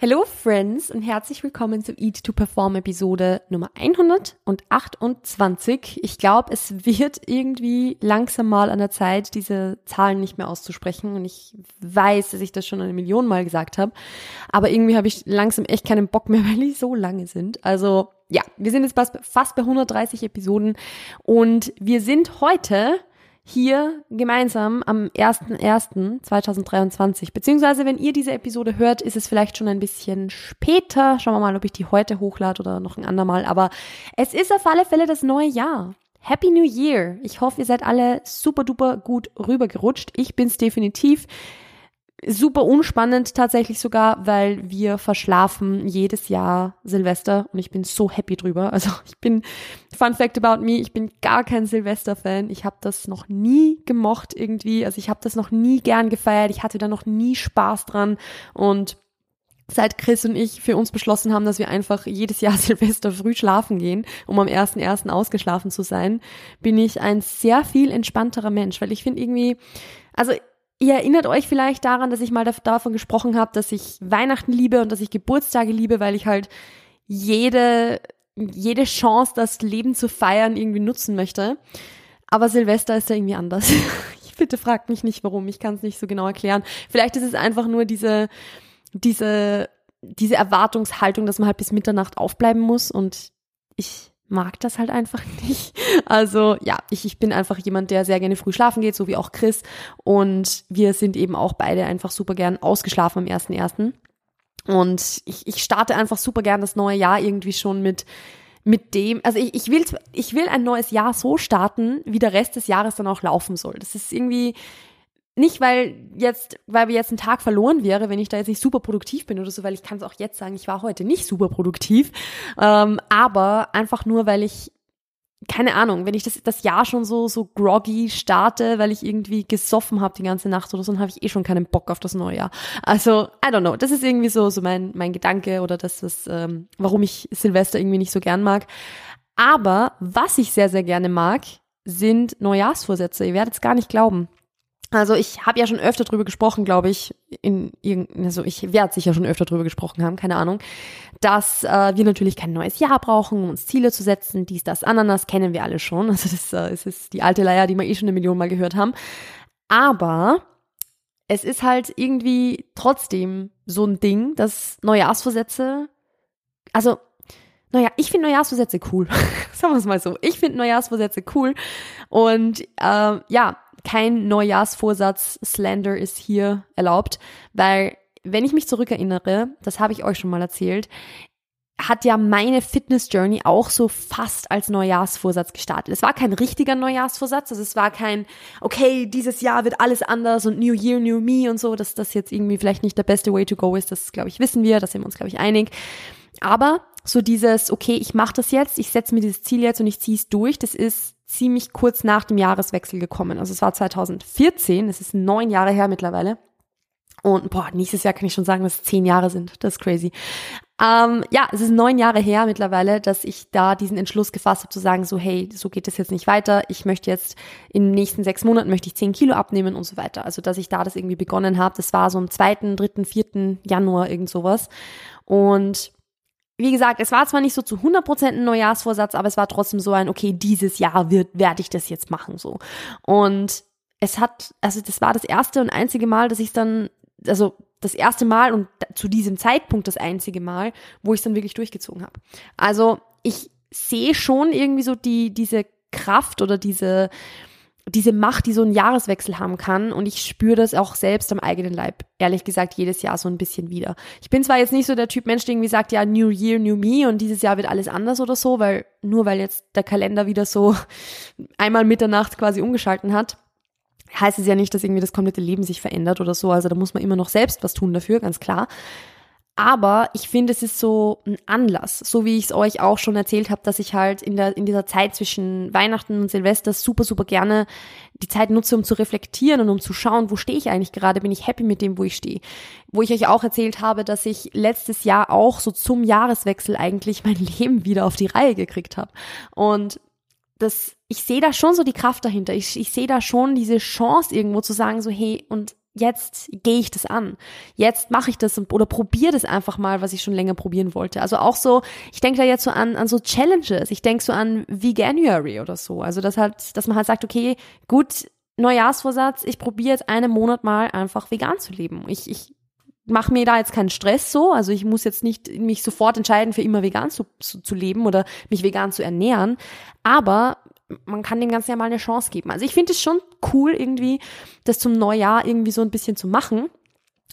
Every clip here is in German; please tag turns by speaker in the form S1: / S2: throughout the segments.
S1: Hello Friends und herzlich willkommen zu Eat to Perform Episode Nummer 128. Ich glaube, es wird irgendwie langsam mal an der Zeit, diese Zahlen nicht mehr auszusprechen und ich weiß, dass ich das schon eine Million Mal gesagt habe, aber irgendwie habe ich langsam echt keinen Bock mehr, weil die so lange sind. Also ja, wir sind jetzt fast bei 130 Episoden und wir sind heute hier gemeinsam am 01.01.2023. Beziehungsweise, wenn ihr diese Episode hört, ist es vielleicht schon ein bisschen später. Schauen wir mal, ob ich die heute hochlade oder noch ein andermal. Aber es ist auf alle Fälle das neue Jahr. Happy New Year! Ich hoffe, ihr seid alle super duper gut rübergerutscht. Ich bin's definitiv super unspannend tatsächlich sogar, weil wir verschlafen jedes Jahr Silvester und ich bin so happy drüber. Also ich bin, Fun Fact about me, ich bin gar kein Silvester-Fan. Ich habe das noch nie gemocht irgendwie. Also ich habe das noch nie gern gefeiert. Ich hatte da noch nie Spaß dran und seit Chris und ich für uns beschlossen haben, dass wir einfach jedes Jahr Silvester früh schlafen gehen, um am 1.1. ausgeschlafen zu sein, bin ich ein sehr viel entspannterer Mensch, weil ich finde irgendwie, also Ihr erinnert euch vielleicht daran, dass ich mal davon gesprochen habe, dass ich Weihnachten liebe und dass ich Geburtstage liebe, weil ich halt jede, jede Chance, das Leben zu feiern, irgendwie nutzen möchte. Aber Silvester ist da irgendwie anders. Ich bitte fragt mich nicht warum, ich kann es nicht so genau erklären. Vielleicht ist es einfach nur diese, diese, diese Erwartungshaltung, dass man halt bis Mitternacht aufbleiben muss und ich mag das halt einfach nicht. Also ja, ich, ich bin einfach jemand, der sehr gerne früh schlafen geht, so wie auch Chris. Und wir sind eben auch beide einfach super gern ausgeschlafen am ersten ersten. Und ich, ich starte einfach super gern das neue Jahr irgendwie schon mit mit dem, also ich, ich will ich will ein neues Jahr so starten, wie der Rest des Jahres dann auch laufen soll. Das ist irgendwie nicht, weil jetzt, weil wir jetzt ein Tag verloren wäre, wenn ich da jetzt nicht super produktiv bin oder so, weil ich kann es auch jetzt sagen, ich war heute nicht super produktiv, ähm, aber einfach nur, weil ich keine Ahnung, wenn ich das, das Jahr schon so, so groggy starte, weil ich irgendwie gesoffen habe die ganze Nacht oder so, dann habe ich eh schon keinen Bock auf das neue Jahr. Also, I don't know. Das ist irgendwie so, so mein, mein Gedanke oder das ist, ähm, warum ich Silvester irgendwie nicht so gern mag. Aber was ich sehr, sehr gerne mag, sind Neujahrsvorsätze. Ihr werdet es gar nicht glauben. Also ich habe ja schon öfter drüber gesprochen, glaube ich, in irgendein, also ich werde sicher schon öfter drüber gesprochen haben, keine Ahnung, dass äh, wir natürlich kein neues Jahr brauchen, um uns Ziele zu setzen, dies, das, Ananas, kennen wir alle schon. Also das, äh, das ist die alte Leier, die wir eh schon eine Million Mal gehört haben. Aber es ist halt irgendwie trotzdem so ein Ding, dass Neujahrsvorsätze, also naja, ich finde Neujahrsvorsätze cool. Sagen wir es mal so. Ich finde Neujahrsvorsätze cool. Und äh, ja, kein Neujahrsvorsatz Slander ist hier erlaubt, weil wenn ich mich zurückerinnere, das habe ich euch schon mal erzählt, hat ja meine Fitness Journey auch so fast als Neujahrsvorsatz gestartet. Es war kein richtiger Neujahrsvorsatz, also es war kein, okay, dieses Jahr wird alles anders und New Year, New Me und so, dass das jetzt irgendwie vielleicht nicht der beste Way to go ist, das glaube ich wissen wir, da sind wir uns glaube ich einig. Aber so dieses, okay, ich mache das jetzt, ich setze mir dieses Ziel jetzt und ich ziehe es durch, das ist ziemlich kurz nach dem Jahreswechsel gekommen. Also es war 2014, es ist neun Jahre her mittlerweile. Und boah, nächstes Jahr kann ich schon sagen, dass es zehn Jahre sind. Das ist crazy. Ähm, ja, es ist neun Jahre her mittlerweile, dass ich da diesen Entschluss gefasst habe zu sagen, so hey, so geht es jetzt nicht weiter. Ich möchte jetzt in den nächsten sechs Monaten möchte ich zehn Kilo abnehmen und so weiter. Also dass ich da das irgendwie begonnen habe. Das war so am zweiten, dritten, vierten Januar irgend sowas. Und wie gesagt, es war zwar nicht so zu 100% ein Neujahrsvorsatz, aber es war trotzdem so ein, okay, dieses Jahr wird, werde ich das jetzt machen, so. Und es hat, also das war das erste und einzige Mal, dass ich dann, also das erste Mal und zu diesem Zeitpunkt das einzige Mal, wo ich es dann wirklich durchgezogen habe. Also ich sehe schon irgendwie so die, diese Kraft oder diese, diese Macht, die so ein Jahreswechsel haben kann. Und ich spüre das auch selbst am eigenen Leib, ehrlich gesagt, jedes Jahr so ein bisschen wieder. Ich bin zwar jetzt nicht so der Typ Mensch, der irgendwie sagt, ja, New Year, New Me und dieses Jahr wird alles anders oder so, weil nur weil jetzt der Kalender wieder so einmal Mitternacht quasi umgeschalten hat, heißt es ja nicht, dass irgendwie das komplette Leben sich verändert oder so. Also da muss man immer noch selbst was tun dafür, ganz klar. Aber ich finde, es ist so ein Anlass, so wie ich es euch auch schon erzählt habe, dass ich halt in, der, in dieser Zeit zwischen Weihnachten und Silvester super, super gerne die Zeit nutze, um zu reflektieren und um zu schauen, wo stehe ich eigentlich gerade, bin ich happy mit dem, wo ich stehe. Wo ich euch auch erzählt habe, dass ich letztes Jahr auch so zum Jahreswechsel eigentlich mein Leben wieder auf die Reihe gekriegt habe. Und das, ich sehe da schon so die Kraft dahinter. Ich, ich sehe da schon diese Chance irgendwo zu sagen, so, hey, und jetzt gehe ich das an. Jetzt mache ich das oder probiere das einfach mal, was ich schon länger probieren wollte. Also auch so, ich denke da jetzt so an, an so Challenges. Ich denke so an Veganuary oder so. Also das halt, dass man halt sagt, okay, gut, Neujahrsvorsatz, ich probiere jetzt einen Monat mal einfach vegan zu leben. Ich, ich mache mir da jetzt keinen Stress so. Also ich muss jetzt nicht mich sofort entscheiden, für immer vegan zu, zu, zu leben oder mich vegan zu ernähren. Aber man kann dem Ganzen ja mal eine Chance geben. Also ich finde es schon cool irgendwie, das zum Neujahr irgendwie so ein bisschen zu machen.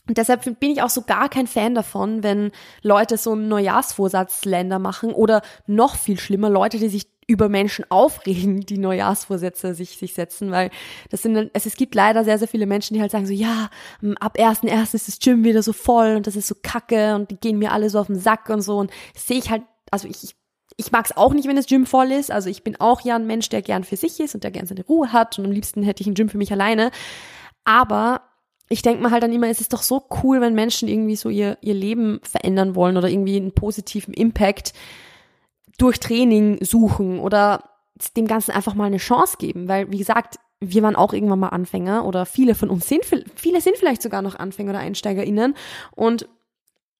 S1: Und deshalb bin ich auch so gar kein Fan davon, wenn Leute so einen Neujahrsvorsatzländer machen oder noch viel schlimmer, Leute, die sich über Menschen aufregen, die Neujahrsvorsätze sich, sich setzen, weil das sind, es, es gibt leider sehr, sehr viele Menschen, die halt sagen so, ja, ab 1.1. ist das Gym wieder so voll und das ist so kacke und die gehen mir alle so auf den Sack und so und sehe ich halt, also ich, ich ich mag es auch nicht, wenn das Gym voll ist. Also ich bin auch ja ein Mensch, der gern für sich ist und der gern seine Ruhe hat. Und am liebsten hätte ich ein Gym für mich alleine. Aber ich denke mir halt dann immer, es ist doch so cool, wenn Menschen irgendwie so ihr, ihr Leben verändern wollen oder irgendwie einen positiven Impact durch Training suchen oder dem Ganzen einfach mal eine Chance geben. Weil, wie gesagt, wir waren auch irgendwann mal Anfänger oder viele von uns sind, viele sind vielleicht sogar noch Anfänger oder EinsteigerInnen und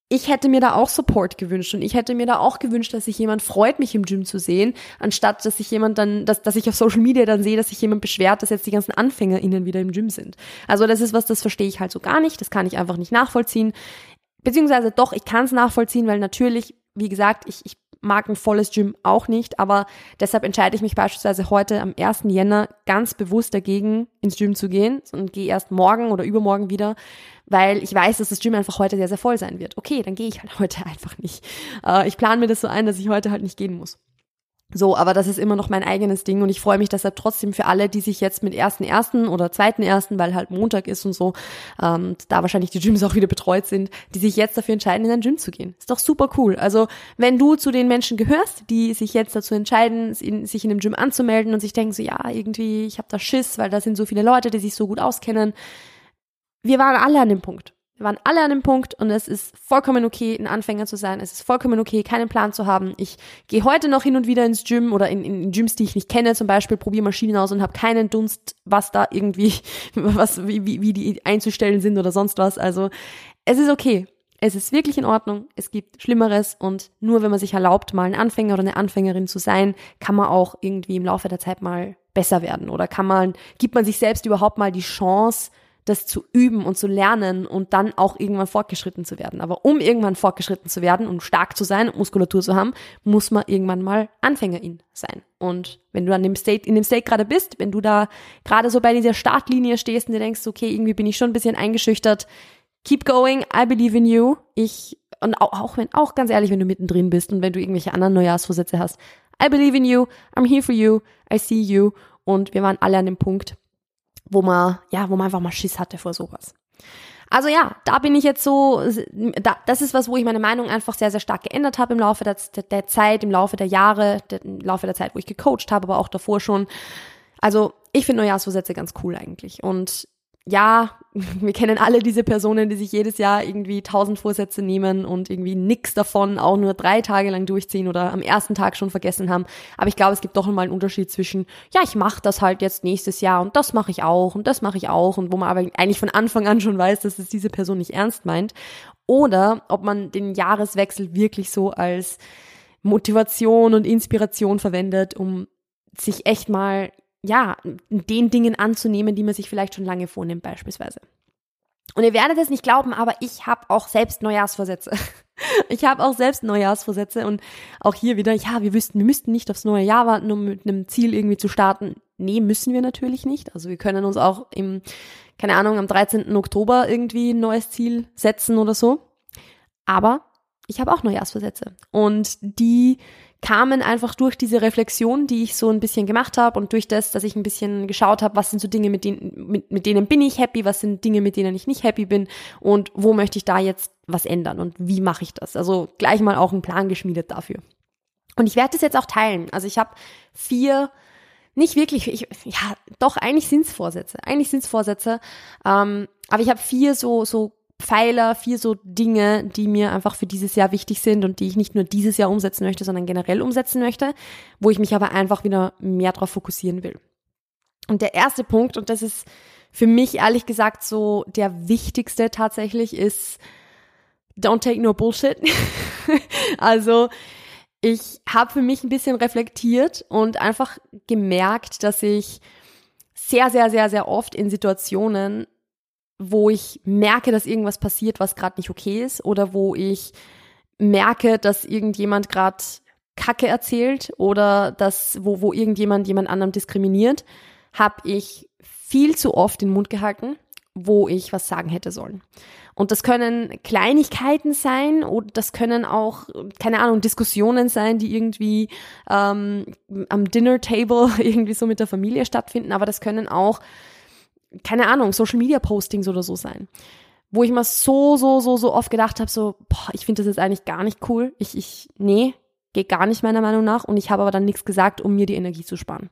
S1: ich hätte mir da auch Support gewünscht und ich hätte mir da auch gewünscht, dass sich jemand freut, mich im Gym zu sehen, anstatt dass sich jemand dann, dass, dass ich auf Social Media dann sehe, dass sich jemand beschwert, dass jetzt die ganzen AnfängerInnen wieder im Gym sind. Also das ist was, das verstehe ich halt so gar nicht, das kann ich einfach nicht nachvollziehen. Beziehungsweise doch, ich kann es nachvollziehen, weil natürlich, wie gesagt, ich, ich mag ein volles Gym auch nicht, aber deshalb entscheide ich mich beispielsweise heute am 1. Jänner ganz bewusst dagegen, ins Gym zu gehen und gehe erst morgen oder übermorgen wieder, weil ich weiß, dass das Gym einfach heute sehr, sehr voll sein wird. Okay, dann gehe ich halt heute einfach nicht. Äh, ich plane mir das so ein, dass ich heute halt nicht gehen muss. So, aber das ist immer noch mein eigenes Ding und ich freue mich deshalb trotzdem für alle, die sich jetzt mit ersten ersten oder zweiten ersten, weil halt Montag ist und so, ähm, da wahrscheinlich die Gyms auch wieder betreut sind, die sich jetzt dafür entscheiden, in ein Gym zu gehen. Ist doch super cool. Also wenn du zu den Menschen gehörst, die sich jetzt dazu entscheiden, sich in einem Gym anzumelden und sich denken so, ja, irgendwie, ich habe da Schiss, weil da sind so viele Leute, die sich so gut auskennen. Wir waren alle an dem Punkt. Wir waren alle an dem Punkt und es ist vollkommen okay, ein Anfänger zu sein. Es ist vollkommen okay, keinen Plan zu haben. Ich gehe heute noch hin und wieder ins Gym oder in, in Gyms, die ich nicht kenne, zum Beispiel probiere Maschinen aus und habe keinen Dunst, was da irgendwie, was, wie, wie, wie die einzustellen sind oder sonst was. Also es ist okay. Es ist wirklich in Ordnung. Es gibt Schlimmeres und nur wenn man sich erlaubt, mal ein Anfänger oder eine Anfängerin zu sein, kann man auch irgendwie im Laufe der Zeit mal besser werden oder kann man, gibt man sich selbst überhaupt mal die Chance, das zu üben und zu lernen und dann auch irgendwann fortgeschritten zu werden. Aber um irgendwann fortgeschritten zu werden und stark zu sein und Muskulatur zu haben, muss man irgendwann mal Anfängerin sein. Und wenn du an dem State, in dem State gerade bist, wenn du da gerade so bei dieser Startlinie stehst und dir denkst, okay, irgendwie bin ich schon ein bisschen eingeschüchtert, keep going, I believe in you. Ich, und auch, auch wenn, auch ganz ehrlich, wenn du mittendrin bist und wenn du irgendwelche anderen Neujahrsvorsätze hast, I believe in you, I'm here for you, I see you. Und wir waren alle an dem Punkt, wo man, ja, wo man einfach mal Schiss hatte vor sowas. Also ja, da bin ich jetzt so, da, das ist was, wo ich meine Meinung einfach sehr, sehr stark geändert habe im Laufe der, der Zeit, im Laufe der Jahre, der, im Laufe der Zeit, wo ich gecoacht habe, aber auch davor schon. Also ich finde Neujahrsvorsätze ganz cool eigentlich. Und ja, wir kennen alle diese Personen, die sich jedes Jahr irgendwie tausend Vorsätze nehmen und irgendwie nix davon auch nur drei Tage lang durchziehen oder am ersten Tag schon vergessen haben. Aber ich glaube, es gibt doch mal einen Unterschied zwischen, ja, ich mache das halt jetzt nächstes Jahr und das mache ich auch und das mache ich auch und wo man aber eigentlich von Anfang an schon weiß, dass es diese Person nicht ernst meint. Oder ob man den Jahreswechsel wirklich so als Motivation und Inspiration verwendet, um sich echt mal ja, den Dingen anzunehmen, die man sich vielleicht schon lange vornimmt beispielsweise. Und ihr werdet es nicht glauben, aber ich habe auch selbst Neujahrsvorsätze. Ich habe auch selbst Neujahrsvorsätze und auch hier wieder, ja, wir wüssten, wir müssten nicht aufs neue Jahr warten, um mit einem Ziel irgendwie zu starten. Nee, müssen wir natürlich nicht. Also wir können uns auch im, keine Ahnung, am 13. Oktober irgendwie ein neues Ziel setzen oder so. Aber ich habe auch Neujahrsvorsätze. Und die kamen einfach durch diese Reflexion, die ich so ein bisschen gemacht habe und durch das, dass ich ein bisschen geschaut habe, was sind so Dinge, mit denen, mit, mit denen bin ich happy, was sind Dinge, mit denen ich nicht happy bin und wo möchte ich da jetzt was ändern und wie mache ich das. Also gleich mal auch einen Plan geschmiedet dafür. Und ich werde das jetzt auch teilen. Also ich habe vier nicht wirklich, ich, ja, doch, eigentlich sind's Vorsätze. Eigentlich sind's Vorsätze. Ähm, aber ich habe vier so, so Pfeiler, vier so Dinge, die mir einfach für dieses Jahr wichtig sind und die ich nicht nur dieses Jahr umsetzen möchte, sondern generell umsetzen möchte, wo ich mich aber einfach wieder mehr darauf fokussieren will. Und der erste Punkt, und das ist für mich ehrlich gesagt so der wichtigste tatsächlich ist, don't take no bullshit. also ich habe für mich ein bisschen reflektiert und einfach gemerkt, dass ich sehr, sehr, sehr, sehr oft in Situationen, wo ich merke, dass irgendwas passiert, was gerade nicht okay ist, oder wo ich merke, dass irgendjemand gerade Kacke erzählt oder dass, wo, wo irgendjemand jemand anderem diskriminiert, habe ich viel zu oft den Mund gehalten, wo ich was sagen hätte sollen. Und das können Kleinigkeiten sein oder das können auch, keine Ahnung, Diskussionen sein, die irgendwie ähm, am Dinner Table irgendwie so mit der Familie stattfinden, aber das können auch, keine Ahnung, Social Media Postings oder so sein. Wo ich mal so, so, so, so oft gedacht habe, so, boah, ich finde das jetzt eigentlich gar nicht cool. Ich, ich, nee, geht gar nicht meiner Meinung nach. Und ich habe aber dann nichts gesagt, um mir die Energie zu sparen.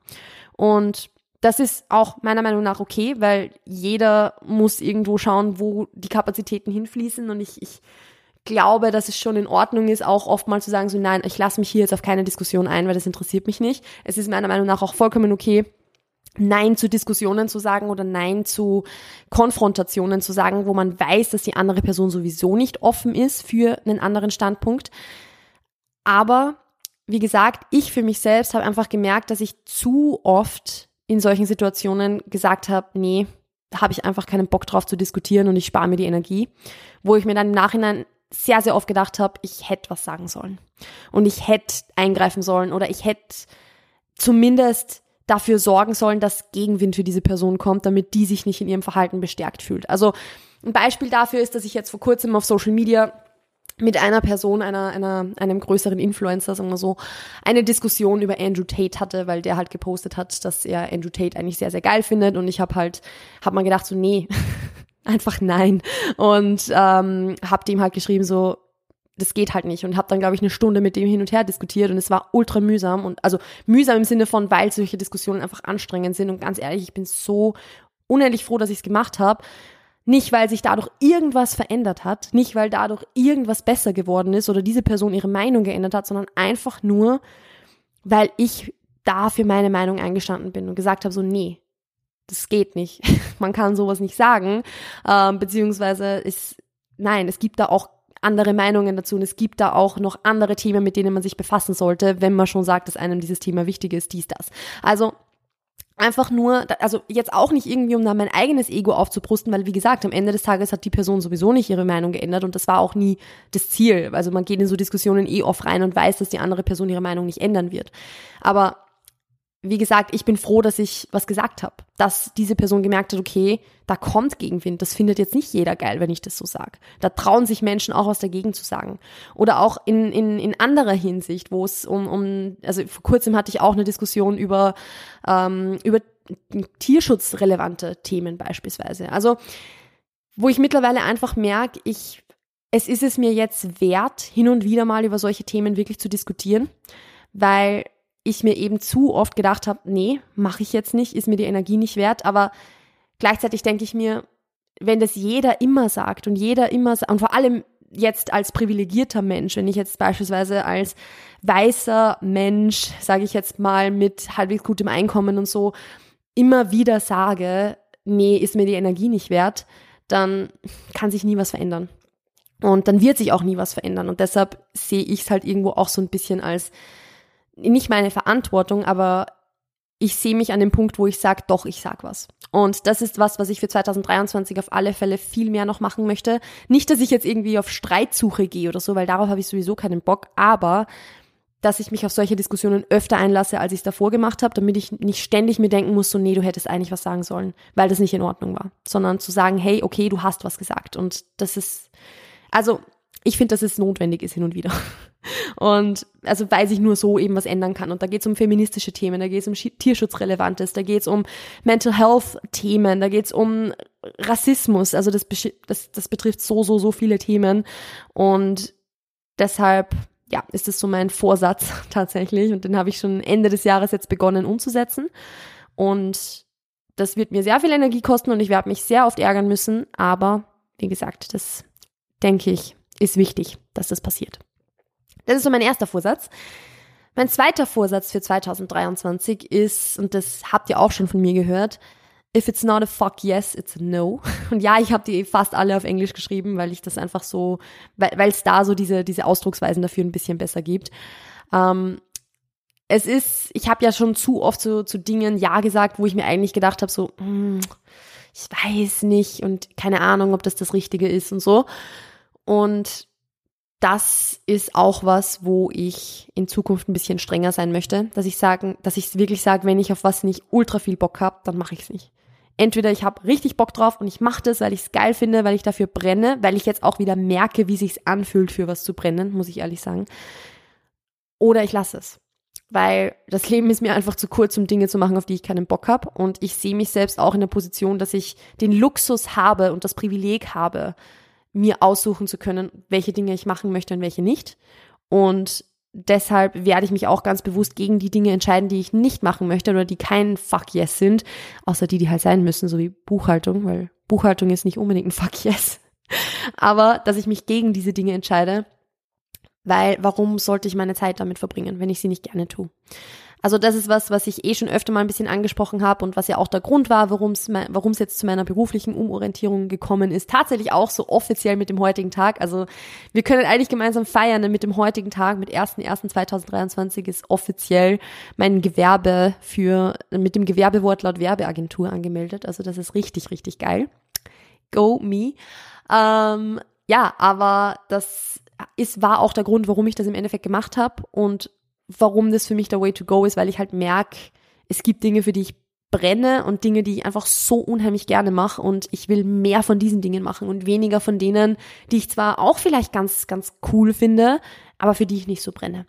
S1: Und das ist auch meiner Meinung nach okay, weil jeder muss irgendwo schauen, wo die Kapazitäten hinfließen. Und ich, ich glaube, dass es schon in Ordnung ist, auch oft mal zu sagen, so nein, ich lasse mich hier jetzt auf keine Diskussion ein, weil das interessiert mich nicht. Es ist meiner Meinung nach auch vollkommen okay, Nein zu Diskussionen zu sagen oder Nein zu Konfrontationen zu sagen, wo man weiß, dass die andere Person sowieso nicht offen ist für einen anderen Standpunkt. Aber wie gesagt, ich für mich selbst habe einfach gemerkt, dass ich zu oft in solchen Situationen gesagt habe, nee, da habe ich einfach keinen Bock drauf zu diskutieren und ich spare mir die Energie, wo ich mir dann im Nachhinein sehr, sehr oft gedacht habe, ich hätte was sagen sollen und ich hätte eingreifen sollen oder ich hätte zumindest dafür sorgen sollen, dass Gegenwind für diese Person kommt, damit die sich nicht in ihrem Verhalten bestärkt fühlt. Also ein Beispiel dafür ist, dass ich jetzt vor kurzem auf Social Media mit einer Person, einer, einer, einem größeren Influencer, sagen wir so, eine Diskussion über Andrew Tate hatte, weil der halt gepostet hat, dass er Andrew Tate eigentlich sehr, sehr geil findet. Und ich habe halt, habe mal gedacht, so, nee, einfach nein. Und ähm, habe dem halt geschrieben, so, das geht halt nicht. Und habe dann, glaube ich, eine Stunde mit dem hin und her diskutiert und es war ultra mühsam. Und also mühsam im Sinne von, weil solche Diskussionen einfach anstrengend sind. Und ganz ehrlich, ich bin so unendlich froh, dass ich es gemacht habe. Nicht, weil sich dadurch irgendwas verändert hat, nicht, weil dadurch irgendwas besser geworden ist oder diese Person ihre Meinung geändert hat, sondern einfach nur, weil ich da für meine Meinung eingestanden bin und gesagt habe, so, nee, das geht nicht. Man kann sowas nicht sagen. Ähm, beziehungsweise ist, nein, es gibt da auch andere Meinungen dazu und es gibt da auch noch andere Themen, mit denen man sich befassen sollte, wenn man schon sagt, dass einem dieses Thema wichtig ist, dies, das. Also einfach nur, also jetzt auch nicht irgendwie, um da mein eigenes Ego aufzubrusten, weil wie gesagt, am Ende des Tages hat die Person sowieso nicht ihre Meinung geändert und das war auch nie das Ziel. Also man geht in so Diskussionen eh oft rein und weiß, dass die andere Person ihre Meinung nicht ändern wird. Aber wie gesagt, ich bin froh, dass ich was gesagt habe, dass diese Person gemerkt hat, okay, da kommt Gegenwind. Das findet jetzt nicht jeder geil, wenn ich das so sage. Da trauen sich Menschen auch was dagegen zu sagen. Oder auch in, in, in anderer Hinsicht, wo es um, um, also vor kurzem hatte ich auch eine Diskussion über, ähm, über tierschutzrelevante Themen beispielsweise. Also, wo ich mittlerweile einfach merke, ich, es ist es mir jetzt wert, hin und wieder mal über solche Themen wirklich zu diskutieren, weil ich mir eben zu oft gedacht habe, nee, mache ich jetzt nicht, ist mir die Energie nicht wert. Aber gleichzeitig denke ich mir, wenn das jeder immer sagt und jeder immer und vor allem jetzt als privilegierter Mensch, wenn ich jetzt beispielsweise als weißer Mensch, sage ich jetzt mal mit halbwegs gutem Einkommen und so, immer wieder sage, nee, ist mir die Energie nicht wert, dann kann sich nie was verändern. Und dann wird sich auch nie was verändern. Und deshalb sehe ich es halt irgendwo auch so ein bisschen als nicht meine Verantwortung, aber ich sehe mich an dem Punkt, wo ich sage, doch, ich sag was. Und das ist was, was ich für 2023 auf alle Fälle viel mehr noch machen möchte. Nicht, dass ich jetzt irgendwie auf Streitsuche gehe oder so, weil darauf habe ich sowieso keinen Bock, aber dass ich mich auf solche Diskussionen öfter einlasse, als ich es davor gemacht habe, damit ich nicht ständig mir denken muss, so nee, du hättest eigentlich was sagen sollen, weil das nicht in Ordnung war, sondern zu sagen, hey, okay, du hast was gesagt und das ist, also ich finde, dass es notwendig ist hin und wieder. Und also weil sich nur so eben was ändern kann. Und da geht es um feministische Themen, da geht es um Tierschutzrelevantes, da geht es um Mental Health Themen, da geht es um Rassismus. Also das, das, das betrifft so, so, so viele Themen. Und deshalb, ja, ist es so mein Vorsatz tatsächlich. Und den habe ich schon Ende des Jahres jetzt begonnen umzusetzen. Und das wird mir sehr viel Energie kosten und ich werde mich sehr oft ärgern müssen. Aber wie gesagt, das denke ich, ist wichtig, dass das passiert. Das ist so mein erster Vorsatz. Mein zweiter Vorsatz für 2023 ist, und das habt ihr auch schon von mir gehört, if it's not a fuck yes, it's a no. Und ja, ich habe die fast alle auf Englisch geschrieben, weil ich das einfach so, weil es da so diese, diese Ausdrucksweisen dafür ein bisschen besser gibt. Ähm, es ist, ich habe ja schon zu oft so zu Dingen Ja gesagt, wo ich mir eigentlich gedacht habe, so, hm, ich weiß nicht und keine Ahnung, ob das das Richtige ist und so. Und das ist auch was, wo ich in Zukunft ein bisschen strenger sein möchte, dass ich sagen, dass ich wirklich sage, wenn ich auf was nicht ultra viel Bock habe, dann mache ich es nicht. Entweder ich habe richtig Bock drauf und ich mache das, weil ich es geil finde, weil ich dafür brenne, weil ich jetzt auch wieder merke, wie sich's anfühlt, für was zu brennen, muss ich ehrlich sagen. Oder ich lasse es. Weil das Leben ist mir einfach zu kurz, um Dinge zu machen, auf die ich keinen Bock habe. Und ich sehe mich selbst auch in der Position, dass ich den Luxus habe und das Privileg habe, mir aussuchen zu können, welche Dinge ich machen möchte und welche nicht. Und deshalb werde ich mich auch ganz bewusst gegen die Dinge entscheiden, die ich nicht machen möchte oder die kein Fuck Yes sind, außer die, die halt sein müssen, so wie Buchhaltung, weil Buchhaltung ist nicht unbedingt ein Fuck Yes. Aber dass ich mich gegen diese Dinge entscheide, weil warum sollte ich meine Zeit damit verbringen, wenn ich sie nicht gerne tue? Also das ist was, was ich eh schon öfter mal ein bisschen angesprochen habe und was ja auch der Grund war, warum es jetzt zu meiner beruflichen Umorientierung gekommen ist. Tatsächlich auch so offiziell mit dem heutigen Tag. Also wir können eigentlich gemeinsam feiern ne? mit dem heutigen Tag, mit 1.1.2023 ist offiziell mein Gewerbe für, mit dem Gewerbewort laut Werbeagentur angemeldet. Also das ist richtig, richtig geil. Go me. Ähm, ja, aber das ist, war auch der Grund, warum ich das im Endeffekt gemacht habe und warum das für mich der Way to go ist, weil ich halt merke, es gibt Dinge, für die ich brenne und Dinge, die ich einfach so unheimlich gerne mache und ich will mehr von diesen Dingen machen und weniger von denen, die ich zwar auch vielleicht ganz, ganz cool finde, aber für die ich nicht so brenne.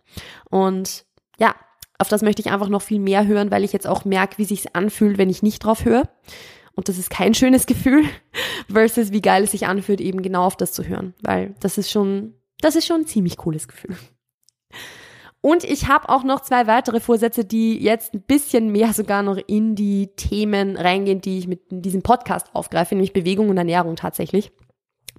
S1: Und ja, auf das möchte ich einfach noch viel mehr hören, weil ich jetzt auch merke, wie sich's anfühlt, wenn ich nicht drauf höre. Und das ist kein schönes Gefühl, versus wie geil es sich anfühlt, eben genau auf das zu hören, weil das ist schon, das ist schon ein ziemlich cooles Gefühl. Und ich habe auch noch zwei weitere Vorsätze, die jetzt ein bisschen mehr sogar noch in die Themen reingehen, die ich mit diesem Podcast aufgreife, nämlich Bewegung und Ernährung tatsächlich.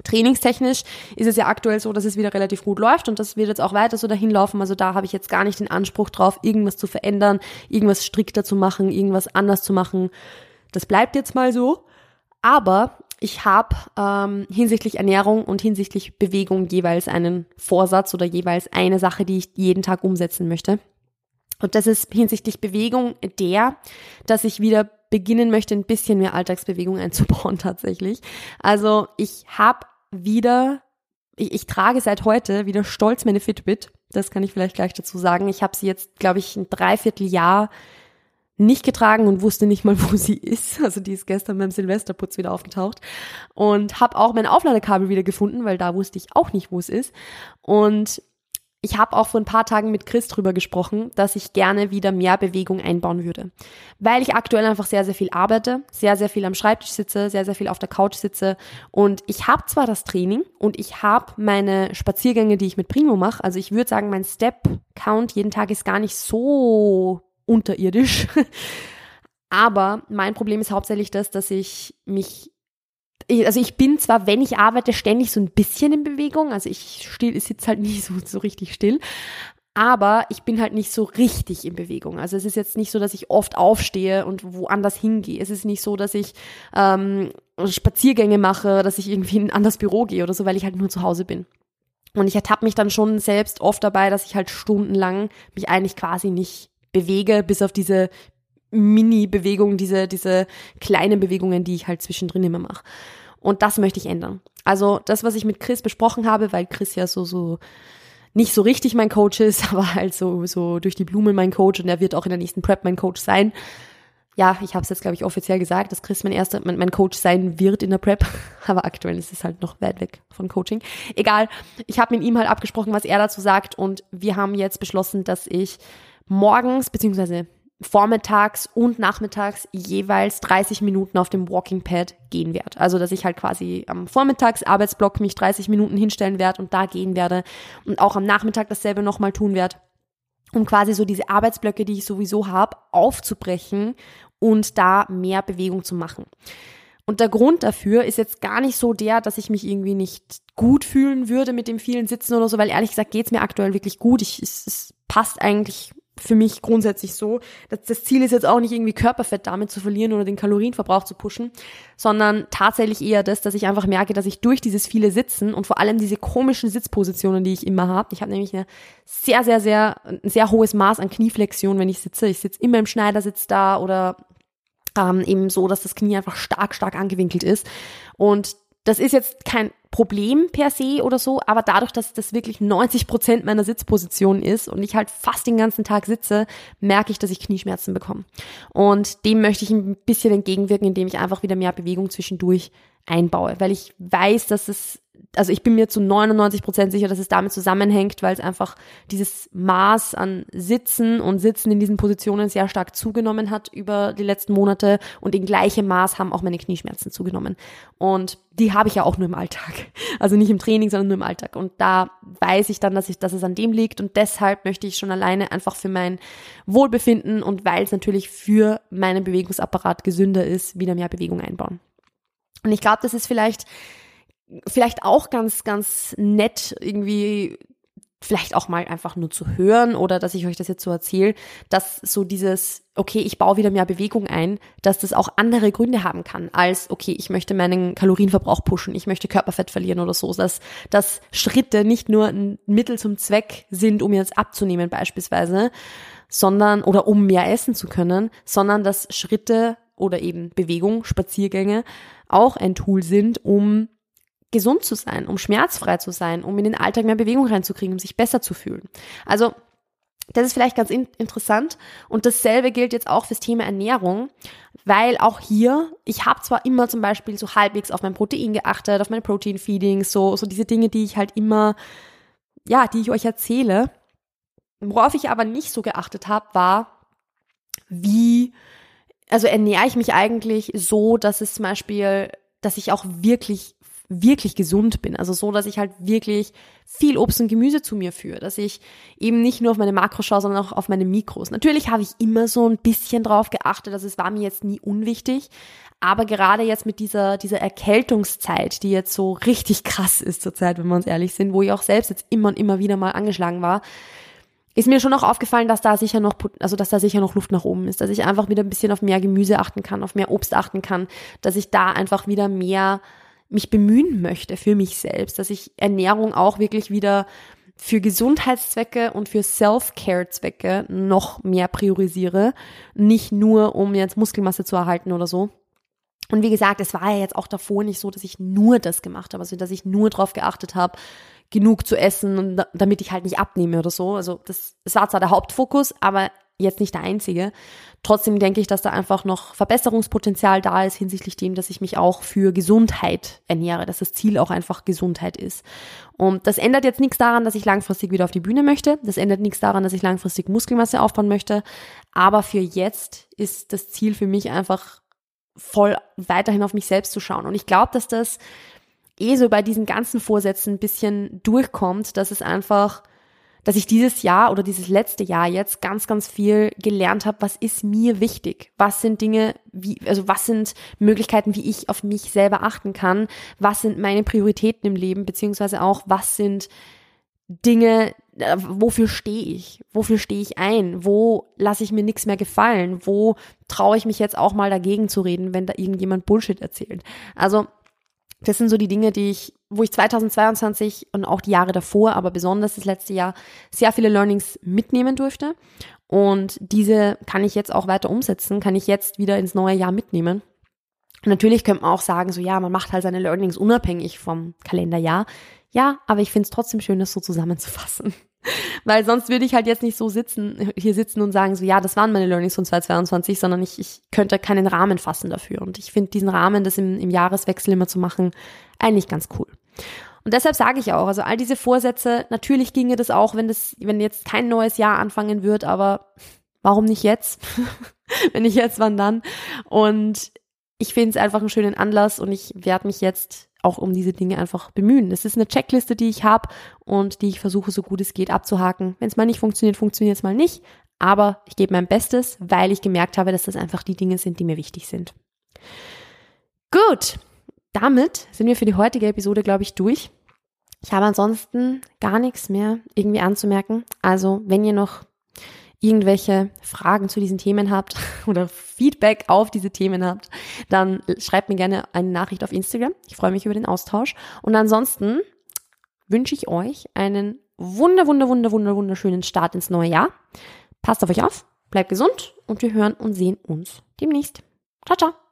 S1: Trainingstechnisch ist es ja aktuell so, dass es wieder relativ gut läuft und das wird jetzt auch weiter so dahin laufen. Also da habe ich jetzt gar nicht den Anspruch drauf, irgendwas zu verändern, irgendwas strikter zu machen, irgendwas anders zu machen. Das bleibt jetzt mal so. Aber ich habe ähm, hinsichtlich Ernährung und hinsichtlich Bewegung jeweils einen Vorsatz oder jeweils eine Sache, die ich jeden Tag umsetzen möchte. Und das ist hinsichtlich Bewegung der, dass ich wieder beginnen möchte, ein bisschen mehr Alltagsbewegung einzubauen tatsächlich. Also ich habe wieder, ich, ich trage seit heute wieder stolz meine Fitbit. Das kann ich vielleicht gleich dazu sagen. Ich habe sie jetzt, glaube ich, ein Dreivierteljahr nicht getragen und wusste nicht mal, wo sie ist. Also die ist gestern beim Silvesterputz wieder aufgetaucht und habe auch mein Aufladekabel wieder gefunden, weil da wusste ich auch nicht, wo es ist. Und ich habe auch vor ein paar Tagen mit Chris drüber gesprochen, dass ich gerne wieder mehr Bewegung einbauen würde, weil ich aktuell einfach sehr sehr viel arbeite, sehr sehr viel am Schreibtisch sitze, sehr sehr viel auf der Couch sitze und ich habe zwar das Training und ich habe meine Spaziergänge, die ich mit Primo mache, also ich würde sagen, mein Step Count jeden Tag ist gar nicht so unterirdisch. Aber mein Problem ist hauptsächlich das, dass ich mich also ich bin zwar, wenn ich arbeite, ständig so ein bisschen in Bewegung. Also ich still, ich sitze halt nicht so, so richtig still. Aber ich bin halt nicht so richtig in Bewegung. Also es ist jetzt nicht so, dass ich oft aufstehe und woanders hingehe. Es ist nicht so, dass ich ähm, Spaziergänge mache, dass ich irgendwie in ein anderes Büro gehe oder so, weil ich halt nur zu Hause bin. Und ich ertappe mich dann schon selbst oft dabei, dass ich halt stundenlang mich eigentlich quasi nicht bewege, bis auf diese Mini-Bewegungen, diese, diese kleinen Bewegungen, die ich halt zwischendrin immer mache. Und das möchte ich ändern. Also das, was ich mit Chris besprochen habe, weil Chris ja so, so nicht so richtig mein Coach ist, aber halt so, so durch die Blumen mein Coach und er wird auch in der nächsten Prep mein Coach sein. Ja, ich habe es jetzt, glaube ich, offiziell gesagt, dass Chris mein erster, mein, mein Coach sein wird in der Prep. Aber aktuell ist es halt noch weit weg von Coaching. Egal, ich habe mit ihm halt abgesprochen, was er dazu sagt und wir haben jetzt beschlossen, dass ich morgens beziehungsweise vormittags und nachmittags jeweils 30 Minuten auf dem Walking Pad gehen werde. Also dass ich halt quasi am Vormittagsarbeitsblock mich 30 Minuten hinstellen werde und da gehen werde und auch am Nachmittag dasselbe nochmal tun werde, um quasi so diese Arbeitsblöcke, die ich sowieso habe, aufzubrechen und da mehr Bewegung zu machen. Und der Grund dafür ist jetzt gar nicht so der, dass ich mich irgendwie nicht gut fühlen würde mit dem vielen Sitzen oder so, weil ehrlich gesagt geht's mir aktuell wirklich gut. Ich, es, es passt eigentlich für mich grundsätzlich so. Das, das, Ziel ist jetzt auch nicht irgendwie Körperfett damit zu verlieren oder den Kalorienverbrauch zu pushen, sondern tatsächlich eher das, dass ich einfach merke, dass ich durch dieses viele Sitzen und vor allem diese komischen Sitzpositionen, die ich immer habe, ich habe nämlich eine sehr, sehr, sehr, ein sehr hohes Maß an Knieflexion, wenn ich sitze. Ich sitze immer im Schneidersitz da oder ähm, eben so, dass das Knie einfach stark, stark angewinkelt ist. Und das ist jetzt kein Problem per se oder so, aber dadurch, dass das wirklich 90 Prozent meiner Sitzposition ist und ich halt fast den ganzen Tag sitze, merke ich, dass ich Knieschmerzen bekomme. Und dem möchte ich ein bisschen entgegenwirken, indem ich einfach wieder mehr Bewegung zwischendurch einbaue, weil ich weiß, dass es also ich bin mir zu 99 Prozent sicher, dass es damit zusammenhängt, weil es einfach dieses Maß an Sitzen und Sitzen in diesen Positionen sehr stark zugenommen hat über die letzten Monate und in gleichem Maß haben auch meine Knieschmerzen zugenommen. Und die habe ich ja auch nur im Alltag. Also nicht im Training, sondern nur im Alltag. Und da weiß ich dann, dass ich, dass es an dem liegt und deshalb möchte ich schon alleine einfach für mein Wohlbefinden und weil es natürlich für meinen Bewegungsapparat gesünder ist, wieder mehr Bewegung einbauen. Und ich glaube, das ist vielleicht vielleicht auch ganz, ganz nett irgendwie vielleicht auch mal einfach nur zu hören oder dass ich euch das jetzt so erzähle, dass so dieses, okay, ich baue wieder mehr Bewegung ein, dass das auch andere Gründe haben kann, als, okay, ich möchte meinen Kalorienverbrauch pushen, ich möchte Körperfett verlieren oder so, dass, dass Schritte nicht nur ein Mittel zum Zweck sind, um jetzt abzunehmen beispielsweise, sondern, oder um mehr essen zu können, sondern dass Schritte oder eben Bewegung, Spaziergänge auch ein Tool sind, um gesund zu sein, um schmerzfrei zu sein, um in den Alltag mehr Bewegung reinzukriegen, um sich besser zu fühlen. Also das ist vielleicht ganz in interessant und dasselbe gilt jetzt auch fürs Thema Ernährung, weil auch hier, ich habe zwar immer zum Beispiel so halbwegs auf mein Protein geachtet, auf mein Protein-Feeding, so, so diese Dinge, die ich halt immer, ja, die ich euch erzähle. Worauf ich aber nicht so geachtet habe, war, wie, also ernähre ich mich eigentlich so, dass es zum Beispiel, dass ich auch wirklich wirklich gesund bin. Also so, dass ich halt wirklich viel Obst und Gemüse zu mir führe, dass ich eben nicht nur auf meine Makros schaue, sondern auch auf meine Mikros. Natürlich habe ich immer so ein bisschen drauf geachtet, also es war mir jetzt nie unwichtig, aber gerade jetzt mit dieser, dieser Erkältungszeit, die jetzt so richtig krass ist zurzeit, wenn wir uns ehrlich sind, wo ich auch selbst jetzt immer und immer wieder mal angeschlagen war, ist mir schon auch aufgefallen, dass da sicher noch, also dass da sicher noch Luft nach oben ist, dass ich einfach wieder ein bisschen auf mehr Gemüse achten kann, auf mehr Obst achten kann, dass ich da einfach wieder mehr mich bemühen möchte für mich selbst, dass ich Ernährung auch wirklich wieder für Gesundheitszwecke und für Self-Care-Zwecke noch mehr priorisiere, nicht nur um jetzt Muskelmasse zu erhalten oder so. Und wie gesagt, es war ja jetzt auch davor nicht so, dass ich nur das gemacht habe, also dass ich nur darauf geachtet habe, genug zu essen, damit ich halt nicht abnehme oder so. Also das, das war zwar der Hauptfokus, aber jetzt nicht der einzige. Trotzdem denke ich, dass da einfach noch Verbesserungspotenzial da ist hinsichtlich dem, dass ich mich auch für Gesundheit ernähre, dass das Ziel auch einfach Gesundheit ist. Und das ändert jetzt nichts daran, dass ich langfristig wieder auf die Bühne möchte. Das ändert nichts daran, dass ich langfristig Muskelmasse aufbauen möchte. Aber für jetzt ist das Ziel für mich einfach voll weiterhin auf mich selbst zu schauen. Und ich glaube, dass das eh so bei diesen ganzen Vorsätzen ein bisschen durchkommt, dass es einfach dass ich dieses Jahr oder dieses letzte Jahr jetzt ganz, ganz viel gelernt habe, was ist mir wichtig? Was sind Dinge, wie, also was sind Möglichkeiten, wie ich auf mich selber achten kann? Was sind meine Prioritäten im Leben? Beziehungsweise auch, was sind Dinge, äh, wofür stehe ich? Wofür stehe ich ein? Wo lasse ich mir nichts mehr gefallen? Wo traue ich mich jetzt auch mal dagegen zu reden, wenn da irgendjemand Bullshit erzählt? Also das sind so die Dinge, die ich, wo ich 2022 und auch die Jahre davor, aber besonders das letzte Jahr, sehr viele Learnings mitnehmen durfte. Und diese kann ich jetzt auch weiter umsetzen, kann ich jetzt wieder ins neue Jahr mitnehmen. natürlich könnte man auch sagen, so ja, man macht halt seine Learnings unabhängig vom Kalenderjahr. Ja, aber ich finde es trotzdem schön, das so zusammenzufassen. Weil sonst würde ich halt jetzt nicht so sitzen, hier sitzen und sagen, so ja, das waren meine Learnings von 2022, sondern ich, ich könnte keinen Rahmen fassen dafür. Und ich finde diesen Rahmen, das im, im Jahreswechsel immer zu machen, eigentlich ganz cool. Und deshalb sage ich auch, also all diese Vorsätze, natürlich ginge das auch, wenn das, wenn jetzt kein neues Jahr anfangen wird, aber warum nicht jetzt? wenn nicht jetzt, wann dann? Und ich finde es einfach einen schönen Anlass und ich werde mich jetzt auch um diese Dinge einfach bemühen. Das ist eine Checkliste, die ich habe und die ich versuche, so gut es geht, abzuhaken. Wenn es mal nicht funktioniert, funktioniert es mal nicht. Aber ich gebe mein Bestes, weil ich gemerkt habe, dass das einfach die Dinge sind, die mir wichtig sind. Gut, damit sind wir für die heutige Episode, glaube ich, durch. Ich habe ansonsten gar nichts mehr irgendwie anzumerken. Also, wenn ihr noch irgendwelche Fragen zu diesen Themen habt oder Feedback auf diese Themen habt, dann schreibt mir gerne eine Nachricht auf Instagram. Ich freue mich über den Austausch. Und ansonsten wünsche ich euch einen wunder, wunder, wunder, wunder, wunderschönen Start ins neue Jahr. Passt auf euch auf, bleibt gesund und wir hören und sehen uns demnächst. Ciao, ciao.